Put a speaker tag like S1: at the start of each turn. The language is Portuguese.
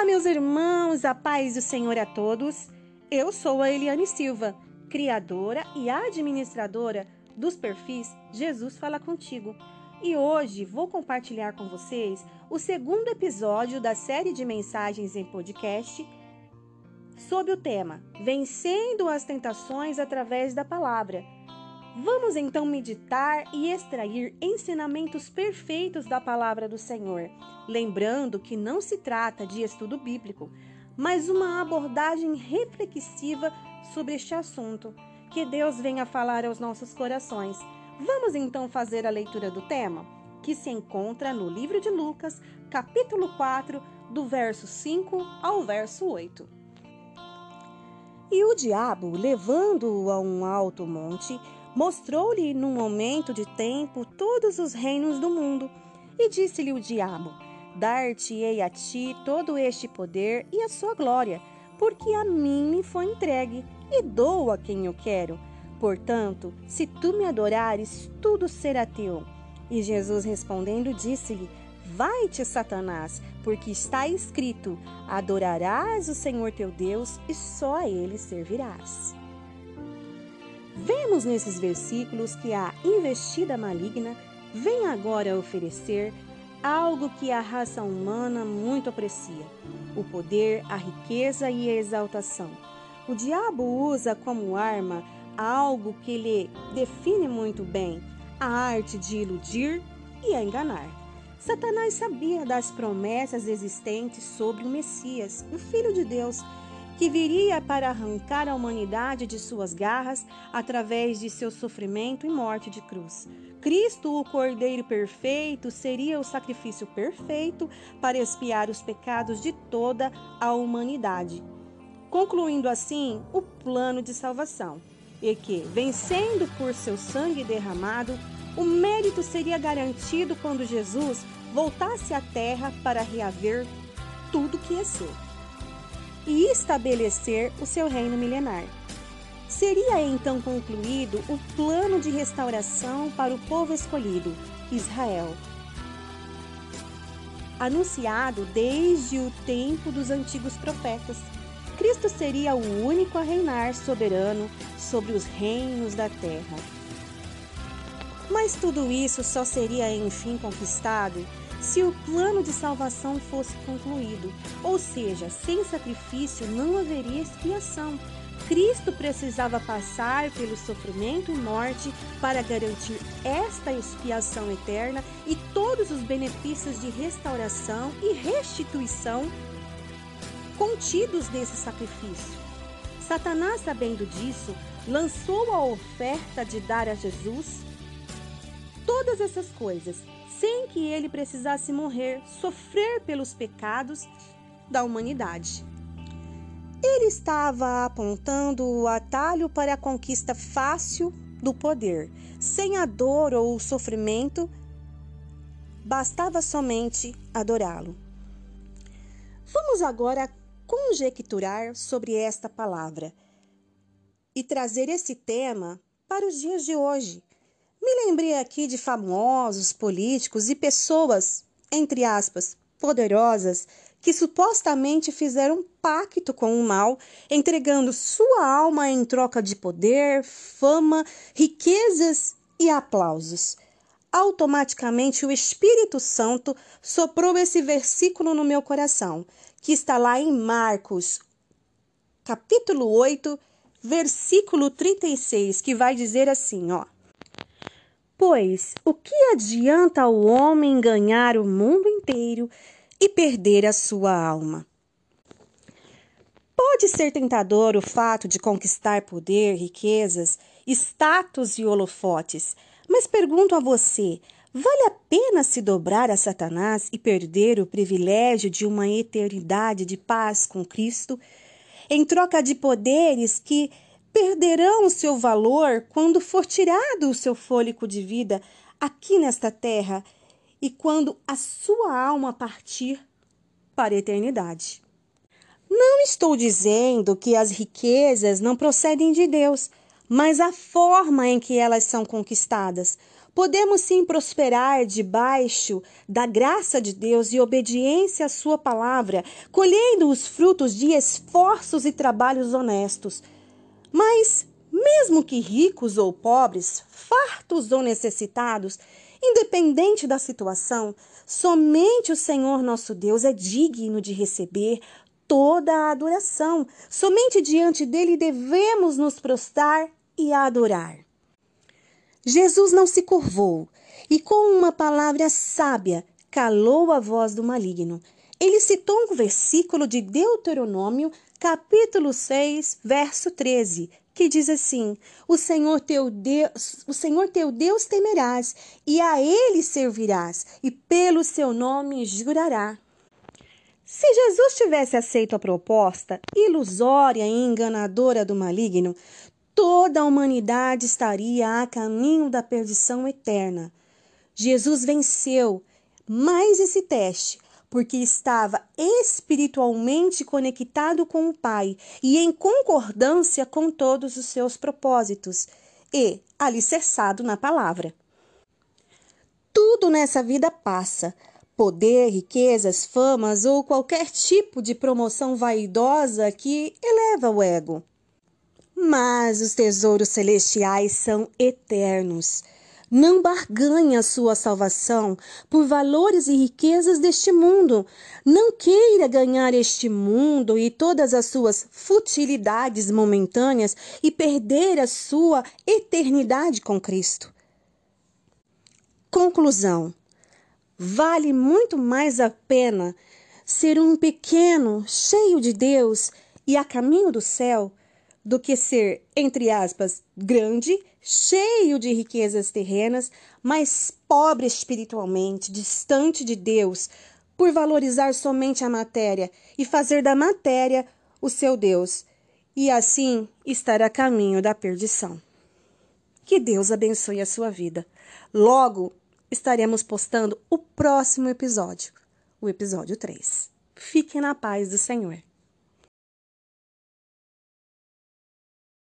S1: Olá, meus irmãos, a paz do Senhor a todos. Eu sou a Eliane Silva, criadora e administradora dos perfis Jesus Fala Contigo. E hoje vou compartilhar com vocês o segundo episódio da série de mensagens em podcast sob o tema Vencendo as Tentações através da Palavra. Vamos então meditar e extrair ensinamentos perfeitos da palavra do Senhor, lembrando que não se trata de estudo bíblico, mas uma abordagem reflexiva sobre este assunto. Que Deus venha falar aos nossos corações. Vamos então fazer a leitura do tema, que se encontra no livro de Lucas, capítulo 4, do verso 5 ao verso 8. E o diabo, levando-o a um alto monte, mostrou-lhe num momento de tempo todos os reinos do mundo. E disse-lhe o diabo: Dar-te-ei a ti todo este poder e a sua glória, porque a mim me foi entregue, e dou a quem eu quero. Portanto, se tu me adorares, tudo será teu. E Jesus respondendo, disse-lhe: Vai-te, Satanás, porque está escrito: Adorarás o Senhor teu Deus e só a ele servirás. Vemos nesses versículos que a investida maligna vem agora oferecer algo que a raça humana muito aprecia: o poder, a riqueza e a exaltação. O diabo usa como arma algo que lhe define muito bem: a arte de iludir e a enganar. Satanás sabia das promessas existentes sobre o Messias, o Filho de Deus, que viria para arrancar a humanidade de suas garras através de seu sofrimento e morte de cruz. Cristo, o Cordeiro perfeito, seria o sacrifício perfeito para expiar os pecados de toda a humanidade, concluindo assim o plano de salvação. E que, vencendo por seu sangue derramado, o mérito seria garantido quando Jesus voltasse à terra para reaver tudo que é seu e estabelecer o seu reino milenar. Seria então concluído o plano de restauração para o povo escolhido, Israel. Anunciado desde o tempo dos antigos profetas, Cristo seria o único a reinar soberano sobre os reinos da terra. Mas tudo isso só seria enfim conquistado se o plano de salvação fosse concluído, ou seja, sem sacrifício não haveria expiação. Cristo precisava passar pelo sofrimento e morte para garantir esta expiação eterna e todos os benefícios de restauração e restituição contidos nesse sacrifício. Satanás, sabendo disso, lançou a oferta de dar a Jesus todas essas coisas sem que ele precisasse morrer, sofrer pelos pecados da humanidade. Ele estava apontando o atalho para a conquista fácil do poder, sem a dor ou o sofrimento, bastava somente adorá-lo. Vamos agora conjecturar sobre esta palavra e trazer esse tema para os dias de hoje me lembrei aqui de famosos, políticos e pessoas, entre aspas, poderosas, que supostamente fizeram um pacto com o mal, entregando sua alma em troca de poder, fama, riquezas e aplausos. Automaticamente o Espírito Santo soprou esse versículo no meu coração, que está lá em Marcos, capítulo 8, versículo 36, que vai dizer assim, ó: Pois o que adianta ao homem ganhar o mundo inteiro e perder a sua alma? Pode ser tentador o fato de conquistar poder, riquezas, status e holofotes, mas pergunto a você: vale a pena se dobrar a Satanás e perder o privilégio de uma eternidade de paz com Cristo, em troca de poderes que perderão o seu valor quando for tirado o seu fôlego de vida aqui nesta terra e quando a sua alma partir para a eternidade. Não estou dizendo que as riquezas não procedem de Deus, mas a forma em que elas são conquistadas, Podemos sim prosperar debaixo da graça de Deus e obediência à Sua palavra, colhendo os frutos de esforços e trabalhos honestos. Mas, mesmo que ricos ou pobres, fartos ou necessitados, independente da situação, somente o Senhor nosso Deus é digno de receber toda a adoração. Somente diante dele devemos nos prostrar e adorar. Jesus não se curvou e, com uma palavra sábia, calou a voz do maligno. Ele citou um versículo de Deuteronômio, capítulo 6, verso 13, que diz assim: O Senhor teu Deus, o Senhor teu Deus temerás, e a ele servirás, e pelo seu nome jurará. Se Jesus tivesse aceito a proposta ilusória e enganadora do maligno, toda a humanidade estaria a caminho da perdição eterna. Jesus venceu mais esse teste porque estava espiritualmente conectado com o Pai e em concordância com todos os seus propósitos e alicerçado na palavra. Tudo nessa vida passa, poder, riquezas, famas ou qualquer tipo de promoção vaidosa que eleva o ego. Mas os tesouros celestiais são eternos. Não barganhe a sua salvação por valores e riquezas deste mundo. Não queira ganhar este mundo e todas as suas futilidades momentâneas e perder a sua eternidade com Cristo. Conclusão vale muito mais a pena ser um pequeno, cheio de Deus e a caminho do céu, do que ser, entre aspas, grande, cheio de riquezas terrenas, mas pobre espiritualmente, distante de Deus, por valorizar somente a matéria e fazer da matéria o seu Deus, e assim estar a caminho da perdição. Que Deus abençoe a sua vida. Logo, estaremos postando o próximo episódio, o episódio 3. Fiquem na paz do Senhor.